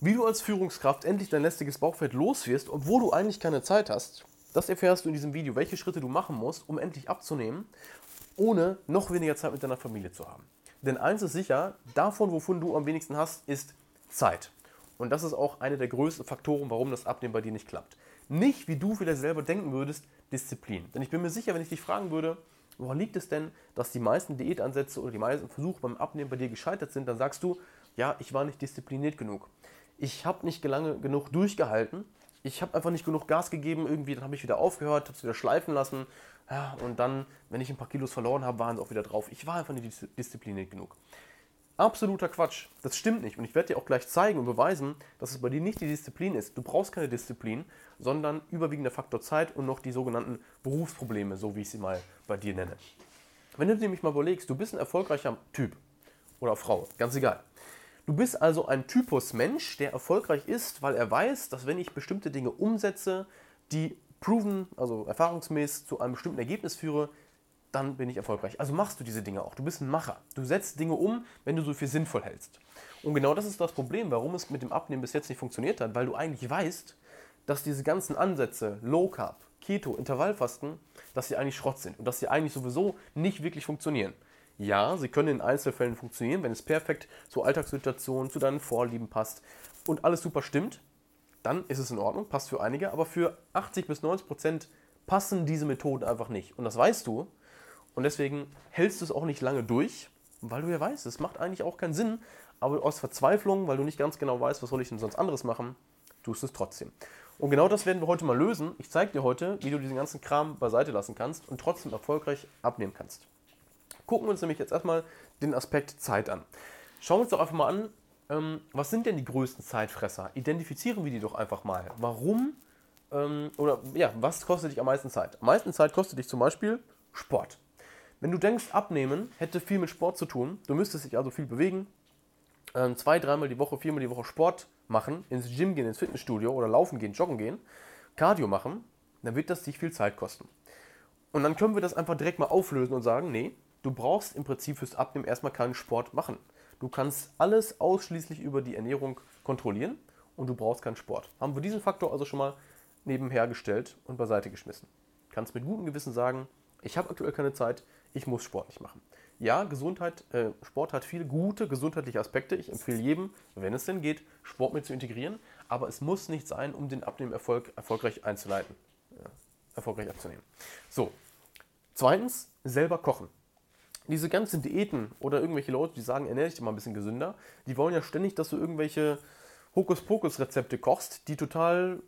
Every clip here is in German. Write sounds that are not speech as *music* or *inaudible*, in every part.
Wie du als Führungskraft endlich dein lästiges Bauchfett loswirst, obwohl du eigentlich keine Zeit hast, das erfährst du in diesem Video, welche Schritte du machen musst, um endlich abzunehmen, ohne noch weniger Zeit mit deiner Familie zu haben. Denn eins ist sicher, davon, wovon du am wenigsten hast, ist Zeit. Und das ist auch einer der größten Faktoren, warum das Abnehmen bei dir nicht klappt. Nicht, wie du vielleicht selber denken würdest, Disziplin. Denn ich bin mir sicher, wenn ich dich fragen würde, woran liegt es denn, dass die meisten Diätansätze oder die meisten Versuche beim Abnehmen bei dir gescheitert sind, dann sagst du, ja, ich war nicht diszipliniert genug. Ich habe nicht lange genug durchgehalten. Ich habe einfach nicht genug Gas gegeben, irgendwie, dann habe ich wieder aufgehört, habe es wieder schleifen lassen. Ja, und dann, wenn ich ein paar Kilos verloren habe, waren sie auch wieder drauf. Ich war einfach nicht diszipliniert genug. Absoluter Quatsch. Das stimmt nicht. Und ich werde dir auch gleich zeigen und beweisen, dass es bei dir nicht die Disziplin ist. Du brauchst keine Disziplin, sondern überwiegender Faktor Zeit und noch die sogenannten Berufsprobleme, so wie ich sie mal bei dir nenne. Wenn du dir nämlich mal überlegst, du bist ein erfolgreicher Typ oder Frau, ganz egal. Du bist also ein Typus Mensch, der erfolgreich ist, weil er weiß, dass wenn ich bestimmte Dinge umsetze, die proven, also erfahrungsmäßig zu einem bestimmten Ergebnis führe, dann bin ich erfolgreich. Also machst du diese Dinge auch. Du bist ein Macher. Du setzt Dinge um, wenn du so viel sinnvoll hältst. Und genau das ist das Problem, warum es mit dem Abnehmen bis jetzt nicht funktioniert hat, weil du eigentlich weißt, dass diese ganzen Ansätze, Low Carb, Keto, Intervallfasten, dass sie eigentlich Schrott sind und dass sie eigentlich sowieso nicht wirklich funktionieren. Ja, sie können in Einzelfällen funktionieren, wenn es perfekt zur Alltagssituation, zu deinen Vorlieben passt und alles super stimmt, dann ist es in Ordnung, passt für einige, aber für 80 bis 90 Prozent passen diese Methoden einfach nicht. Und das weißt du und deswegen hältst du es auch nicht lange durch, weil du ja weißt, es macht eigentlich auch keinen Sinn, aber aus Verzweiflung, weil du nicht ganz genau weißt, was soll ich denn sonst anderes machen, tust du es trotzdem. Und genau das werden wir heute mal lösen. Ich zeige dir heute, wie du diesen ganzen Kram beiseite lassen kannst und trotzdem erfolgreich abnehmen kannst. Gucken wir uns nämlich jetzt erstmal den Aspekt Zeit an. Schauen wir uns doch einfach mal an, ähm, was sind denn die größten Zeitfresser? Identifizieren wir die doch einfach mal. Warum ähm, oder ja, was kostet dich am meisten Zeit? Am meisten Zeit kostet dich zum Beispiel Sport. Wenn du denkst, abnehmen hätte viel mit Sport zu tun, du müsstest dich also viel bewegen, ähm, zwei, dreimal die Woche, viermal die Woche Sport machen, ins Gym gehen, ins Fitnessstudio oder laufen gehen, joggen gehen, Cardio machen, dann wird das dich viel Zeit kosten. Und dann können wir das einfach direkt mal auflösen und sagen, nee, du brauchst im Prinzip fürs Abnehmen erstmal keinen Sport machen. Du kannst alles ausschließlich über die Ernährung kontrollieren und du brauchst keinen Sport. Haben wir diesen Faktor also schon mal nebenher gestellt und beiseite geschmissen. Kannst mit gutem Gewissen sagen, ich habe aktuell keine Zeit, ich muss Sport nicht machen. Ja, Gesundheit, äh, Sport hat viele gute gesundheitliche Aspekte. Ich empfehle jedem, wenn es denn geht, Sport mit zu integrieren. Aber es muss nicht sein, um den Abnehmerfolg erfolgreich einzuleiten, ja, erfolgreich abzunehmen. So, zweitens, selber kochen. Diese ganzen Diäten oder irgendwelche Leute, die sagen, ernähre dich mal ein bisschen gesünder, die wollen ja ständig, dass du irgendwelche Hokuspokus-Rezepte kochst, die total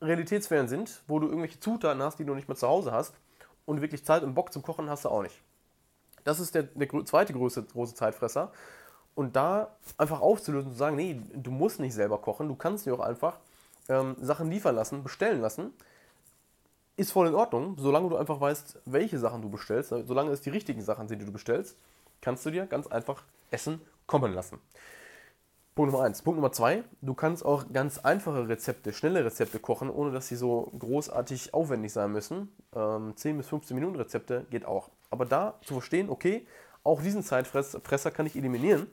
realitätsfern sind, wo du irgendwelche Zutaten hast, die du nicht mehr zu Hause hast und wirklich Zeit und Bock zum Kochen hast du auch nicht. Das ist der, der zweite große, große Zeitfresser. Und da einfach aufzulösen und zu sagen, nee, du musst nicht selber kochen, du kannst dir auch einfach ähm, Sachen liefern lassen, bestellen lassen, ist voll in Ordnung, solange du einfach weißt, welche Sachen du bestellst, solange es die richtigen Sachen sind, die du bestellst, kannst du dir ganz einfach Essen kommen lassen. Punkt Nummer eins. Punkt Nummer zwei, du kannst auch ganz einfache Rezepte, schnelle Rezepte kochen, ohne dass sie so großartig aufwendig sein müssen. Ähm, 10 bis 15 Minuten Rezepte geht auch. Aber da zu verstehen, okay, auch diesen Zeitfresser kann ich eliminieren,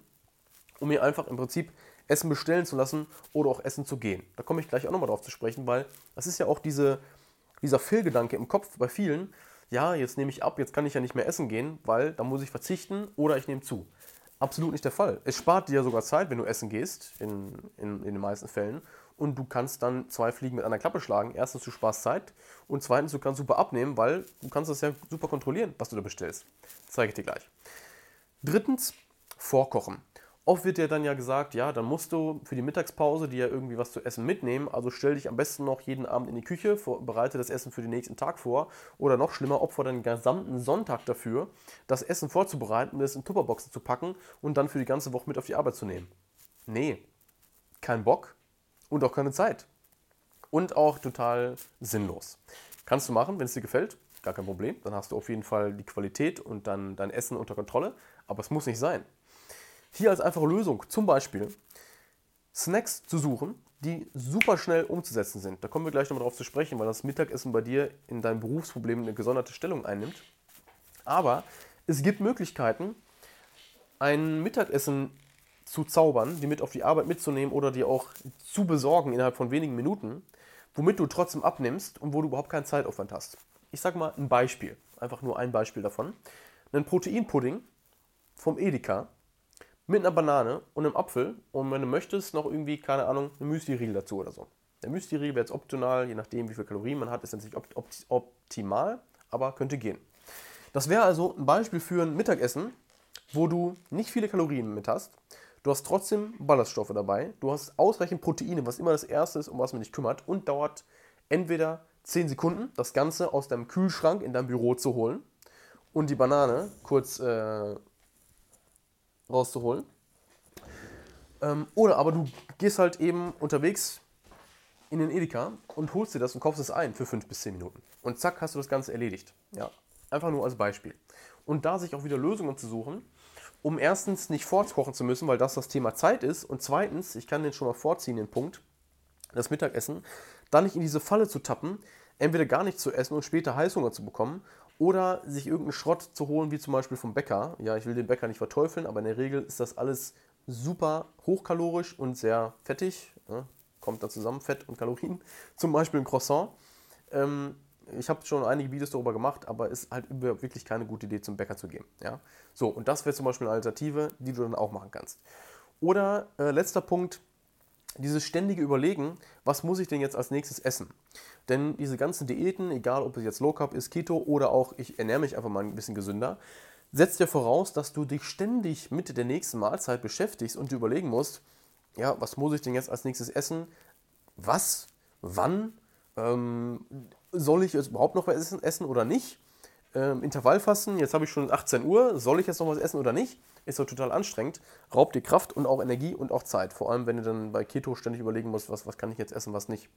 um mir einfach im Prinzip Essen bestellen zu lassen oder auch essen zu gehen. Da komme ich gleich auch nochmal drauf zu sprechen, weil das ist ja auch diese, dieser Fehlgedanke im Kopf bei vielen. Ja, jetzt nehme ich ab, jetzt kann ich ja nicht mehr essen gehen, weil da muss ich verzichten oder ich nehme zu absolut nicht der Fall. Es spart dir sogar Zeit, wenn du essen gehst, in, in, in den meisten Fällen. Und du kannst dann zwei Fliegen mit einer Klappe schlagen. Erstens, du sparst Zeit. Und zweitens, du kannst super abnehmen, weil du kannst das ja super kontrollieren, was du da bestellst. Das zeige ich dir gleich. Drittens, vorkochen. Oft wird dir dann ja gesagt, ja, dann musst du für die Mittagspause dir ja irgendwie was zu essen mitnehmen. Also stell dich am besten noch jeden Abend in die Küche, vor, bereite das Essen für den nächsten Tag vor. Oder noch schlimmer, opfer deinen gesamten Sonntag dafür, das Essen vorzubereiten, es in Tupperboxen zu packen und dann für die ganze Woche mit auf die Arbeit zu nehmen. Nee, kein Bock und auch keine Zeit. Und auch total sinnlos. Kannst du machen, wenn es dir gefällt, gar kein Problem. Dann hast du auf jeden Fall die Qualität und dann dein Essen unter Kontrolle. Aber es muss nicht sein. Hier als einfache Lösung zum Beispiel Snacks zu suchen, die super schnell umzusetzen sind. Da kommen wir gleich nochmal drauf zu sprechen, weil das Mittagessen bei dir in deinem Berufsproblem eine gesonderte Stellung einnimmt. Aber es gibt Möglichkeiten, ein Mittagessen zu zaubern, die mit auf die Arbeit mitzunehmen oder dir auch zu besorgen innerhalb von wenigen Minuten, womit du trotzdem abnimmst und wo du überhaupt keinen Zeitaufwand hast. Ich sage mal ein Beispiel, einfach nur ein Beispiel davon. Ein Proteinpudding vom Edeka mit einer Banane und einem Apfel und wenn du möchtest, noch irgendwie, keine Ahnung, eine Müsli-Riegel dazu oder so. Der Müsli-Riegel wäre jetzt optional, je nachdem, wie viele Kalorien man hat, ist natürlich optimal, aber könnte gehen. Das wäre also ein Beispiel für ein Mittagessen, wo du nicht viele Kalorien mit hast. Du hast trotzdem Ballaststoffe dabei. Du hast ausreichend Proteine, was immer das erste ist, um was man dich kümmert. Und dauert entweder 10 Sekunden, das Ganze aus deinem Kühlschrank in dein Büro zu holen und die Banane kurz äh, rauszuholen. Ähm, oder aber du gehst halt eben unterwegs in den Edeka und holst dir das und kaufst es ein für 5 bis 10 Minuten. Und zack, hast du das Ganze erledigt. Ja, einfach nur als Beispiel. Und da sich auch wieder Lösungen zu suchen, um erstens nicht vorkochen zu müssen, weil das das Thema Zeit ist. Und zweitens, ich kann den schon mal vorziehen, den Punkt, das Mittagessen, dann nicht in diese Falle zu tappen, entweder gar nicht zu essen und später Heißhunger zu bekommen oder sich irgendeinen Schrott zu holen, wie zum Beispiel vom Bäcker. Ja, ich will den Bäcker nicht verteufeln, aber in der Regel ist das alles super hochkalorisch und sehr fettig. Ja, kommt da zusammen, Fett und Kalorien. *laughs* Zum Beispiel ein Croissant. Ähm, ich habe schon einige Videos darüber gemacht, aber ist halt wirklich keine gute Idee, zum Bäcker zu gehen. Ja? So, und das wäre zum Beispiel eine Alternative, die du dann auch machen kannst. Oder äh, letzter Punkt, dieses ständige Überlegen, was muss ich denn jetzt als nächstes essen? Denn diese ganzen Diäten, egal ob es jetzt Low Carb ist, Keto oder auch ich ernähre mich einfach mal ein bisschen gesünder, setzt ja voraus, dass du dich ständig mit der nächsten Mahlzeit beschäftigst und überlegen musst, ja, was muss ich denn jetzt als nächstes essen? Was? Wann? Ähm, soll ich jetzt überhaupt noch was essen, oder nicht? Ähm, Intervallfasten, jetzt habe ich schon 18 Uhr, soll ich jetzt noch was essen oder nicht? Ist doch total anstrengend, raubt dir Kraft und auch Energie und auch Zeit. Vor allem, wenn du dann bei Keto ständig überlegen musst, was, was kann ich jetzt essen, was nicht.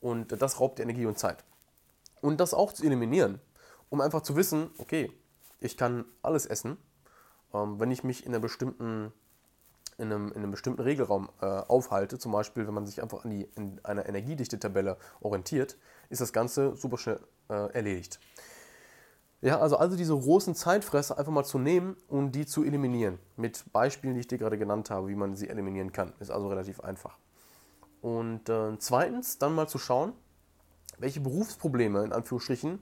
Und das raubt dir Energie und Zeit. Und das auch zu eliminieren, um einfach zu wissen, okay, ich kann alles essen, ähm, wenn ich mich in einer bestimmten in einem, in einem bestimmten Regelraum äh, aufhalte, zum Beispiel wenn man sich einfach an die, in einer Energiedichte-Tabelle orientiert, ist das Ganze super schnell äh, erledigt. Ja, also, also diese großen Zeitfresser einfach mal zu nehmen und die zu eliminieren. Mit Beispielen, die ich dir gerade genannt habe, wie man sie eliminieren kann. Ist also relativ einfach. Und äh, zweitens dann mal zu schauen, welche Berufsprobleme in Anführungsstrichen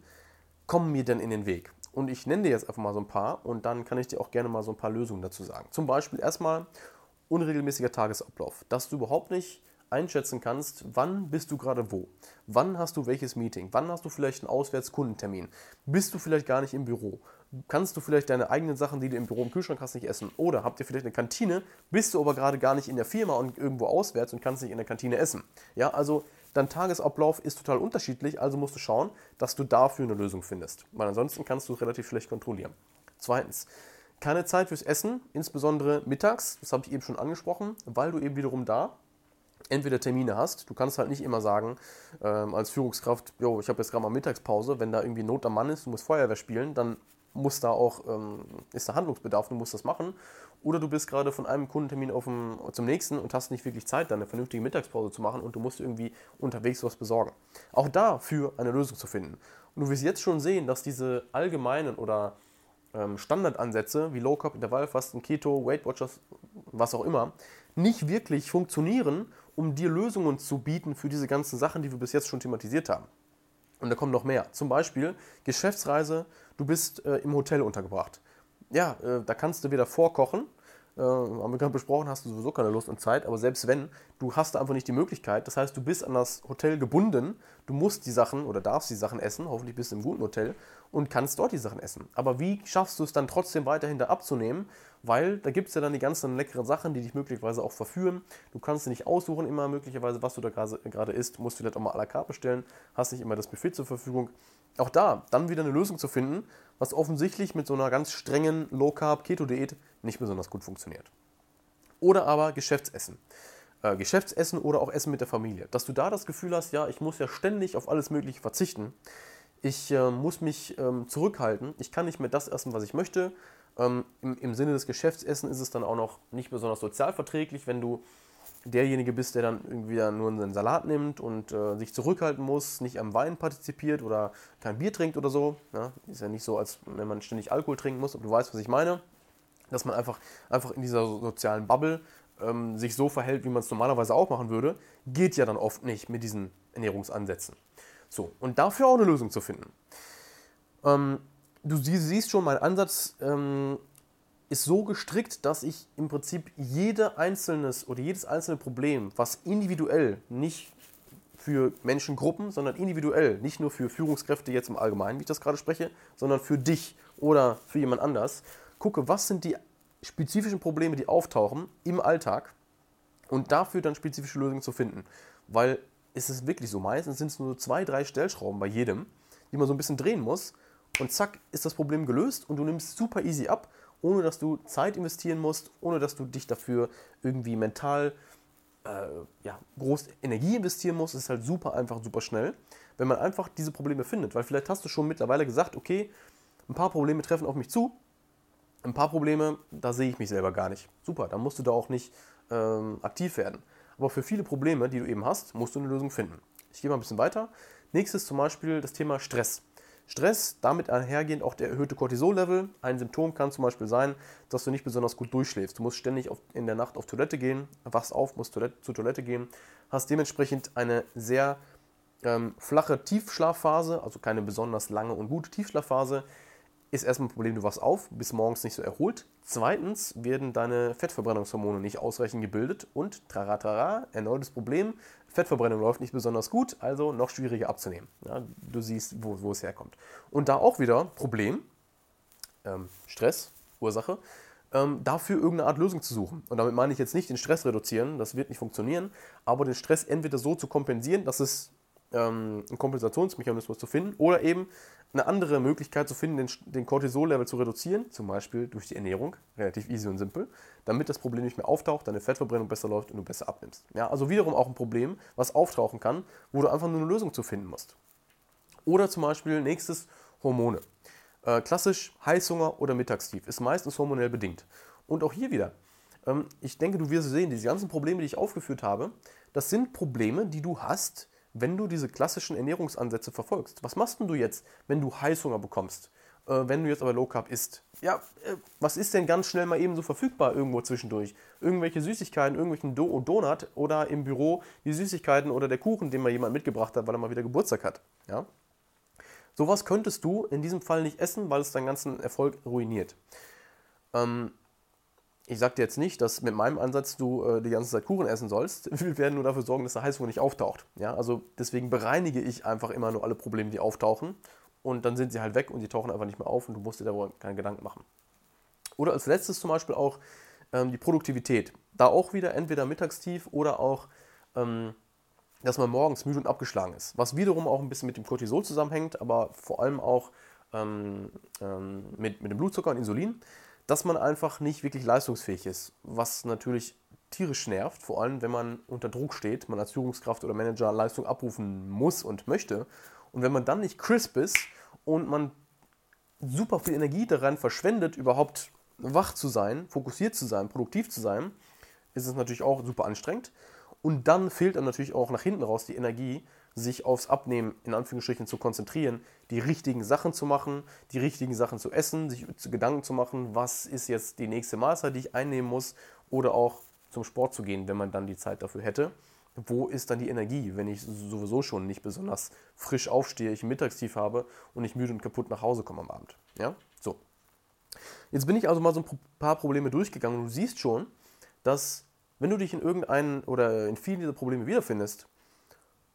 kommen mir denn in den Weg. Und ich nenne dir jetzt einfach mal so ein paar und dann kann ich dir auch gerne mal so ein paar Lösungen dazu sagen. Zum Beispiel erstmal unregelmäßiger Tagesablauf, dass du überhaupt nicht einschätzen kannst, wann bist du gerade wo, wann hast du welches Meeting, wann hast du vielleicht einen Auswärtskundentermin, bist du vielleicht gar nicht im Büro, kannst du vielleicht deine eigenen Sachen, die du im Büro im Kühlschrank hast, nicht essen? Oder habt ihr vielleicht eine Kantine, bist du aber gerade gar nicht in der Firma und irgendwo auswärts und kannst nicht in der Kantine essen. Ja, also dein Tagesablauf ist total unterschiedlich, also musst du schauen, dass du dafür eine Lösung findest, weil ansonsten kannst du es relativ schlecht kontrollieren. Zweitens, keine Zeit fürs Essen, insbesondere mittags, das habe ich eben schon angesprochen, weil du eben wiederum da entweder Termine hast, du kannst halt nicht immer sagen, ähm, als Führungskraft, jo, ich habe jetzt gerade mal Mittagspause, wenn da irgendwie Not am Mann ist, du musst Feuerwehr spielen, dann muss da auch, ähm, ist da Handlungsbedarf, du musst das machen. Oder du bist gerade von einem Kundentermin auf dem, zum nächsten und hast nicht wirklich Zeit, dann eine vernünftige Mittagspause zu machen und du musst irgendwie unterwegs was besorgen. Auch dafür eine Lösung zu finden. Und du wirst jetzt schon sehen, dass diese allgemeinen oder ähm, Standardansätze wie Low Carb, Intervallfasten, Keto, Weight Watchers, was auch immer, nicht wirklich funktionieren, um dir Lösungen zu bieten für diese ganzen Sachen, die wir bis jetzt schon thematisiert haben. Und da kommen noch mehr. Zum Beispiel Geschäftsreise, du bist äh, im Hotel untergebracht. Ja, äh, da kannst du wieder vorkochen äh, haben wir gerade besprochen, hast du sowieso keine Lust und Zeit, aber selbst wenn, du hast da einfach nicht die Möglichkeit. Das heißt, du bist an das Hotel gebunden, du musst die Sachen oder darfst die Sachen essen, hoffentlich bist du im guten Hotel und kannst dort die Sachen essen. Aber wie schaffst du es dann trotzdem weiterhin da abzunehmen? Weil da gibt es ja dann die ganzen leckeren Sachen, die dich möglicherweise auch verführen. Du kannst dir nicht aussuchen immer möglicherweise, was du da gerade isst. Musst du vielleicht auch mal à la carte bestellen, hast nicht immer das Buffet zur Verfügung. Auch da dann wieder eine Lösung zu finden, was offensichtlich mit so einer ganz strengen Low-Carb-Keto-Diät nicht besonders gut funktioniert. Oder aber Geschäftsessen. Äh, Geschäftsessen oder auch Essen mit der Familie. Dass du da das Gefühl hast, ja, ich muss ja ständig auf alles Mögliche verzichten. Ich äh, muss mich ähm, zurückhalten. Ich kann nicht mehr das essen, was ich möchte. Ähm, im, Im Sinne des Geschäftsessen ist es dann auch noch nicht besonders sozialverträglich, wenn du derjenige bist, der dann irgendwie dann nur einen Salat nimmt und äh, sich zurückhalten muss, nicht am Wein partizipiert oder kein Bier trinkt oder so. Ja, ist ja nicht so, als wenn man ständig Alkohol trinken muss, ob du weißt, was ich meine. dass man einfach, einfach in dieser sozialen Bubble ähm, sich so verhält, wie man es normalerweise auch machen würde, geht ja dann oft nicht mit diesen Ernährungsansätzen. So, und dafür auch eine Lösung zu finden. Ähm, du siehst schon, mein Ansatz ähm, ist so gestrickt, dass ich im Prinzip jede einzelnes oder jedes einzelne Problem, was individuell, nicht für Menschengruppen, sondern individuell, nicht nur für Führungskräfte jetzt im Allgemeinen, wie ich das gerade spreche, sondern für dich oder für jemand anders, gucke, was sind die spezifischen Probleme, die auftauchen im Alltag und dafür dann spezifische Lösungen zu finden. Weil es ist wirklich so, meistens sind es nur zwei, drei Stellschrauben bei jedem, die man so ein bisschen drehen muss und zack ist das Problem gelöst und du nimmst super easy ab, ohne dass du Zeit investieren musst, ohne dass du dich dafür irgendwie mental äh, ja, groß Energie investieren musst. Es ist halt super einfach, super schnell, wenn man einfach diese Probleme findet. Weil vielleicht hast du schon mittlerweile gesagt, okay, ein paar Probleme treffen auf mich zu, ein paar Probleme, da sehe ich mich selber gar nicht. Super, dann musst du da auch nicht ähm, aktiv werden. Aber für viele Probleme, die du eben hast, musst du eine Lösung finden. Ich gehe mal ein bisschen weiter. Nächstes zum Beispiel das Thema Stress. Stress, damit einhergehend auch der erhöhte Cortisol-Level. Ein Symptom kann zum Beispiel sein, dass du nicht besonders gut durchschläfst. Du musst ständig auf, in der Nacht auf Toilette gehen, wachst auf, musst Toilette, zur Toilette gehen, hast dementsprechend eine sehr ähm, flache Tiefschlafphase, also keine besonders lange und gute Tiefschlafphase, ist erstmal ein Problem, du wachst auf, bist morgens nicht so erholt. Zweitens werden deine Fettverbrennungshormone nicht ausreichend gebildet und traratara, erneutes Problem, Fettverbrennung läuft nicht besonders gut, also noch schwieriger abzunehmen. Ja, du siehst, wo, wo, es herkommt. Und da auch wieder Problem, ähm, Stress, Ursache, ähm, dafür irgendeine Art Lösung zu suchen. Und damit meine ich jetzt nicht den Stress reduzieren, das wird nicht funktionieren, aber den Stress entweder so zu kompensieren, dass es ähm, einen Kompensationsmechanismus zu finden oder eben eine andere Möglichkeit zu finden, den, den Cortisol-Level zu reduzieren, zum Beispiel durch die Ernährung, relativ easy und simpel, damit das Problem nicht mehr auftaucht, deine Fettverbrennung besser läuft und du besser abnimmst. Ja, also wiederum auch ein Problem, was auftauchen kann, wo du einfach nur eine Lösung zu finden musst. Oder zum Beispiel nächstes Hormone. Äh, klassisch Heißhunger oder Mittagstief ist meistens hormonell bedingt. Und auch hier wieder, ähm, ich denke, du wirst sehen, diese ganzen Probleme, die ich aufgeführt habe, das sind Probleme, die du hast, wenn du diese klassischen Ernährungsansätze verfolgst. Was machst denn du jetzt, wenn du Heißhunger bekommst? Äh, wenn du jetzt aber Low Carb isst? Ja, äh, was ist denn ganz schnell mal eben so verfügbar irgendwo zwischendurch? Irgendwelche Süßigkeiten, irgendwelchen Do Donut oder im Büro die Süßigkeiten oder der Kuchen, den mal jemand mitgebracht hat, weil er mal wieder Geburtstag hat. Ja? Sowas könntest du in diesem Fall nicht essen, weil es deinen ganzen Erfolg ruiniert. Ähm, ich sage dir jetzt nicht, dass mit meinem Ansatz du äh, die ganze Zeit Kuchen essen sollst. *laughs* Wir werden nur dafür sorgen, dass der Heißhunger nicht auftaucht. Ja, also deswegen bereinige ich einfach immer nur alle Probleme, die auftauchen. Und dann sind sie halt weg und die tauchen einfach nicht mehr auf und du musst dir darüber keine Gedanken machen. Oder als letztes zum Beispiel auch ähm, die Produktivität. Da auch wieder entweder mittagstief oder auch, ähm, dass man morgens müde und abgeschlagen ist. Was wiederum auch ein bisschen mit dem Cortisol zusammenhängt, aber vor allem auch ähm, ähm mit, mit dem Blutzucker und Insulin dass man einfach nicht wirklich leistungsfähig ist, was natürlich tierisch nervt, vor allem wenn man unter Druck steht, man als Führungskraft oder Manager Leistung abrufen muss und möchte. Und wenn man dann nicht crisp ist und man super viel Energie daran verschwendet, überhaupt wach zu sein, fokussiert zu sein, produktiv zu sein, ist es natürlich auch super anstrengend. Und dann fehlt dann natürlich auch nach hinten raus die Energie, sich aufs Abnehmen in Anführungsstrichen zu konzentrieren, die richtigen Sachen zu machen, die richtigen Sachen zu essen, sich Gedanken zu machen, was ist jetzt die nächste Mahlzeit, die ich einnehmen muss, oder auch zum Sport zu gehen, wenn man dann die Zeit dafür hätte. Wo ist dann die Energie, wenn ich sowieso schon nicht besonders frisch aufstehe, ich Mittagstief habe und ich müde und kaputt nach Hause komme am Abend? Ja, so. Jetzt bin ich also mal so ein paar Probleme durchgegangen und du siehst schon, dass wenn du dich in irgendeinen oder in vielen dieser Probleme wiederfindest,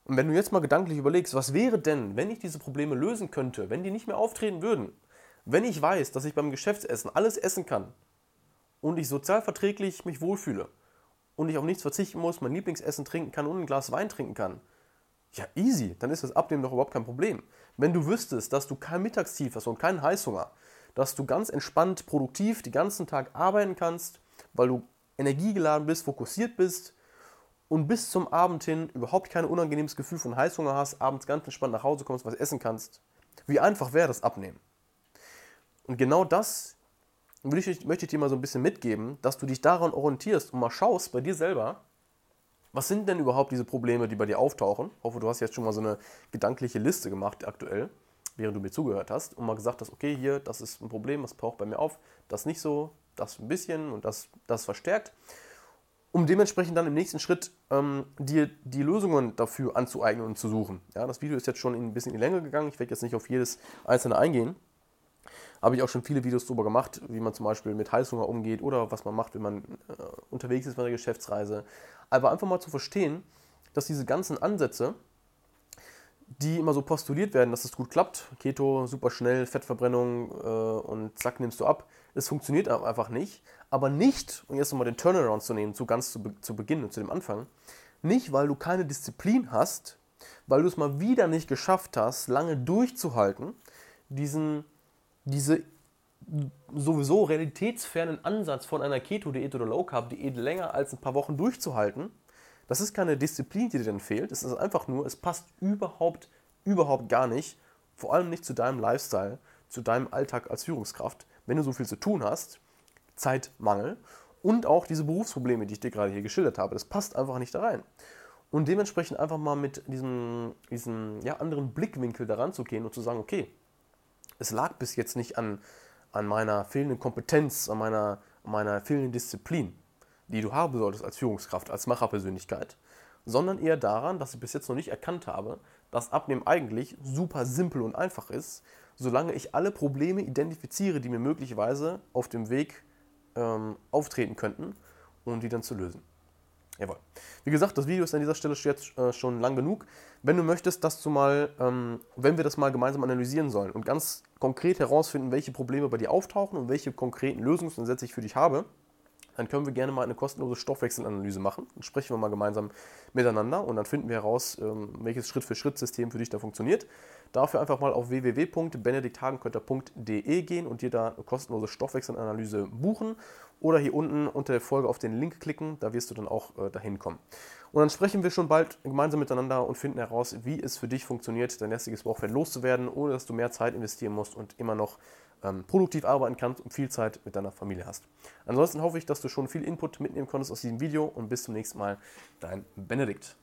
und wenn du jetzt mal gedanklich überlegst, was wäre denn, wenn ich diese Probleme lösen könnte, wenn die nicht mehr auftreten würden, wenn ich weiß, dass ich beim Geschäftsessen alles essen kann und ich sozial verträglich mich wohlfühle und ich auf nichts verzichten muss, mein Lieblingsessen trinken kann und ein Glas Wein trinken kann, ja easy, dann ist das Abnehmen doch überhaupt kein Problem. Wenn du wüsstest, dass du kein Mittagstief hast und keinen Heißhunger, dass du ganz entspannt, produktiv den ganzen Tag arbeiten kannst, weil du energiegeladen bist, fokussiert bist, und bis zum Abend hin überhaupt kein unangenehmes Gefühl von Heißhunger hast, abends ganz entspannt nach Hause kommst, was essen kannst, wie einfach wäre das Abnehmen? Und genau das ich, möchte ich dir mal so ein bisschen mitgeben, dass du dich daran orientierst und mal schaust bei dir selber, was sind denn überhaupt diese Probleme, die bei dir auftauchen? Ich hoffe, du hast jetzt schon mal so eine gedankliche Liste gemacht aktuell, während du mir zugehört hast und mal gesagt hast, okay, hier, das ist ein Problem, das taucht bei mir auf, das nicht so, das ein bisschen und das, das verstärkt, um dementsprechend dann im nächsten Schritt ähm, dir die Lösungen dafür anzueignen und zu suchen. Ja, das Video ist jetzt schon ein bisschen in die Länge gegangen, ich werde jetzt nicht auf jedes einzelne eingehen. Habe ich auch schon viele Videos darüber gemacht, wie man zum Beispiel mit Heißhunger umgeht oder was man macht, wenn man äh, unterwegs ist bei einer Geschäftsreise. Aber einfach mal zu verstehen, dass diese ganzen Ansätze, die immer so postuliert werden, dass es gut klappt, Keto, super schnell, Fettverbrennung äh, und zack, nimmst du ab, es funktioniert einfach nicht. Aber nicht, um jetzt nochmal den Turnaround zu nehmen, zu ganz zu, zu Beginn und zu dem Anfang, nicht, weil du keine Disziplin hast, weil du es mal wieder nicht geschafft hast, lange durchzuhalten, diesen, diese sowieso realitätsfernen Ansatz von einer Keto-Diät oder Low-Carb-Diät länger als ein paar Wochen durchzuhalten, das ist keine Disziplin, die dir dann fehlt. Es ist einfach nur, es passt überhaupt, überhaupt gar nicht, vor allem nicht zu deinem Lifestyle, zu deinem Alltag als Führungskraft, wenn du so viel zu tun hast, Zeitmangel und auch diese Berufsprobleme, die ich dir gerade hier geschildert habe. Das passt einfach nicht da rein. Und dementsprechend einfach mal mit diesem, diesem ja, anderen Blickwinkel daran zu gehen und zu sagen, okay, es lag bis jetzt nicht an, an meiner fehlenden Kompetenz, an meiner, an meiner fehlenden Disziplin die du haben solltest als Führungskraft, als Macherpersönlichkeit, sondern eher daran, dass ich bis jetzt noch nicht erkannt habe, dass Abnehmen eigentlich super simpel und einfach ist, solange ich alle Probleme identifiziere, die mir möglicherweise auf dem Weg ähm, auftreten könnten, um die dann zu lösen. Jawohl. Wie gesagt, das Video ist an dieser Stelle jetzt äh, schon lang genug. Wenn du möchtest, dass du mal, ähm, wenn wir das mal gemeinsam analysieren sollen und ganz konkret herausfinden, welche Probleme bei dir auftauchen und welche konkreten Lösungsansätze ich für dich habe, dann können wir gerne mal eine kostenlose Stoffwechselanalyse machen. Dann sprechen wir mal gemeinsam miteinander und dann finden wir heraus, ähm, welches Schritt-für-Schritt-System für dich da funktioniert. Dafür einfach mal auf www.benedikthagenkötter.de gehen und dir da eine kostenlose Stoffwechselanalyse buchen oder hier unten unter der Folge auf den Link klicken, da wirst du dann auch äh, dahin kommen. Und dann sprechen wir schon bald gemeinsam miteinander und finden heraus, wie es für dich funktioniert, dein lästiges Bauchfett loszuwerden, ohne dass du mehr Zeit investieren musst und immer noch ähm, produktiv arbeiten kannst und viel Zeit mit deiner Familie hast. Ansonsten hoffe ich, dass du schon viel Input mitnehmen konntest aus diesem Video und bis zum nächsten Mal, dein Benedikt.